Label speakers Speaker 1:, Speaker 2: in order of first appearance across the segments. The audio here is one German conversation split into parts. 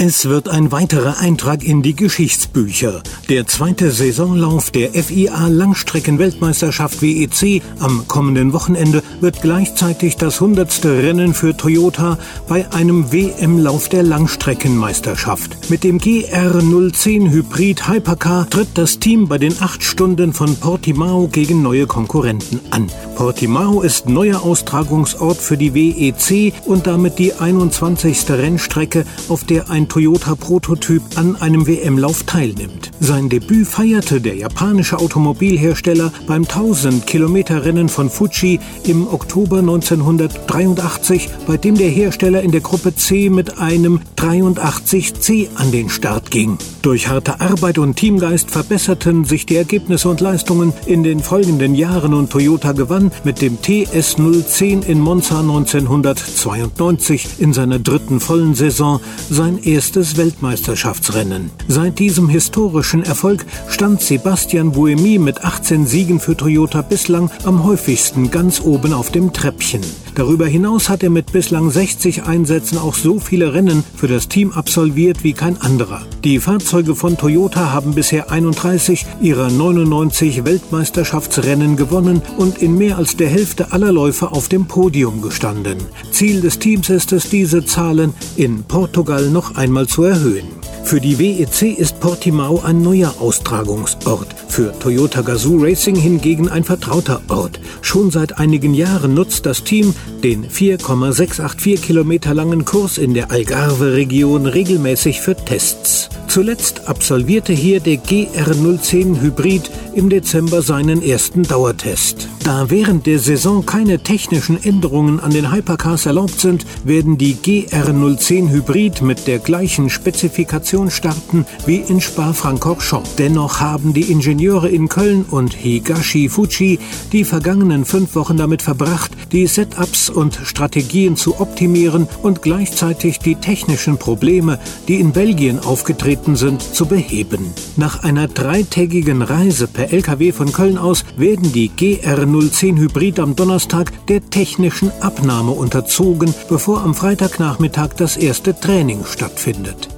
Speaker 1: Es wird ein weiterer Eintrag in die Geschichtsbücher. Der zweite Saisonlauf der FIA Langstrecken-Weltmeisterschaft WEC am kommenden Wochenende wird gleichzeitig das hundertste Rennen für Toyota bei einem WM-Lauf der Langstreckenmeisterschaft. Mit dem GR010 Hybrid Hypercar tritt das Team bei den acht Stunden von Portimao gegen neue Konkurrenten an. Portimao ist neuer Austragungsort für die WEC und damit die 21. Rennstrecke, auf der ein Toyota-Prototyp an einem WM-Lauf teilnimmt. Sein Debüt feierte der japanische Automobilhersteller beim 1000-Kilometer-Rennen von Fuji im Oktober 1983, bei dem der Hersteller in der Gruppe C mit einem 83C an den Start ging. Durch harte Arbeit und Teamgeist verbesserten sich die Ergebnisse und Leistungen in den folgenden Jahren und Toyota gewann mit dem TS010 in Monza 1992 in seiner dritten vollen Saison sein erstes Weltmeisterschaftsrennen. Seit diesem historischen Erfolg stand Sebastian Buemi mit 18 Siegen für Toyota bislang am häufigsten ganz oben auf dem Treppchen. Darüber hinaus hat er mit bislang 60 Einsätzen auch so viele Rennen für das Team absolviert wie kein anderer. Die Fahrzeuge von Toyota haben bisher 31 ihrer 99 Weltmeisterschaftsrennen gewonnen und in mehr als der Hälfte aller Läufe auf dem Podium gestanden. Ziel des Teams ist es, diese Zahlen in Portugal noch einmal zu erhöhen. Für die WEC ist Portimao ein neuer Austragungsort, für Toyota Gazoo Racing hingegen ein vertrauter Ort. Schon seit einigen Jahren nutzt das Team den 4,684 Kilometer langen Kurs in der Algarve-Region regelmäßig für Tests. Zuletzt absolvierte hier der GR010 Hybrid im Dezember seinen ersten Dauertest. Da während der Saison keine technischen Änderungen an den Hypercars erlaubt sind, werden die GR010 Hybrid mit der gleichen Spezifikation starten wie in Spa-Francorchamps. Dennoch haben die Ingenieure in Köln und Higashi Fuji die vergangenen fünf Wochen damit verbracht, die Setups und Strategien zu optimieren und gleichzeitig die technischen Probleme, die in Belgien aufgetreten aufgetreten sind, zu beheben. Nach einer dreitägigen Reise per Lkw von Köln aus werden die GR010 Hybrid am Donnerstag der technischen Abnahme unterzogen, bevor am Freitagnachmittag das erste Training stattfindet.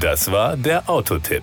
Speaker 2: Das war der Autotipp.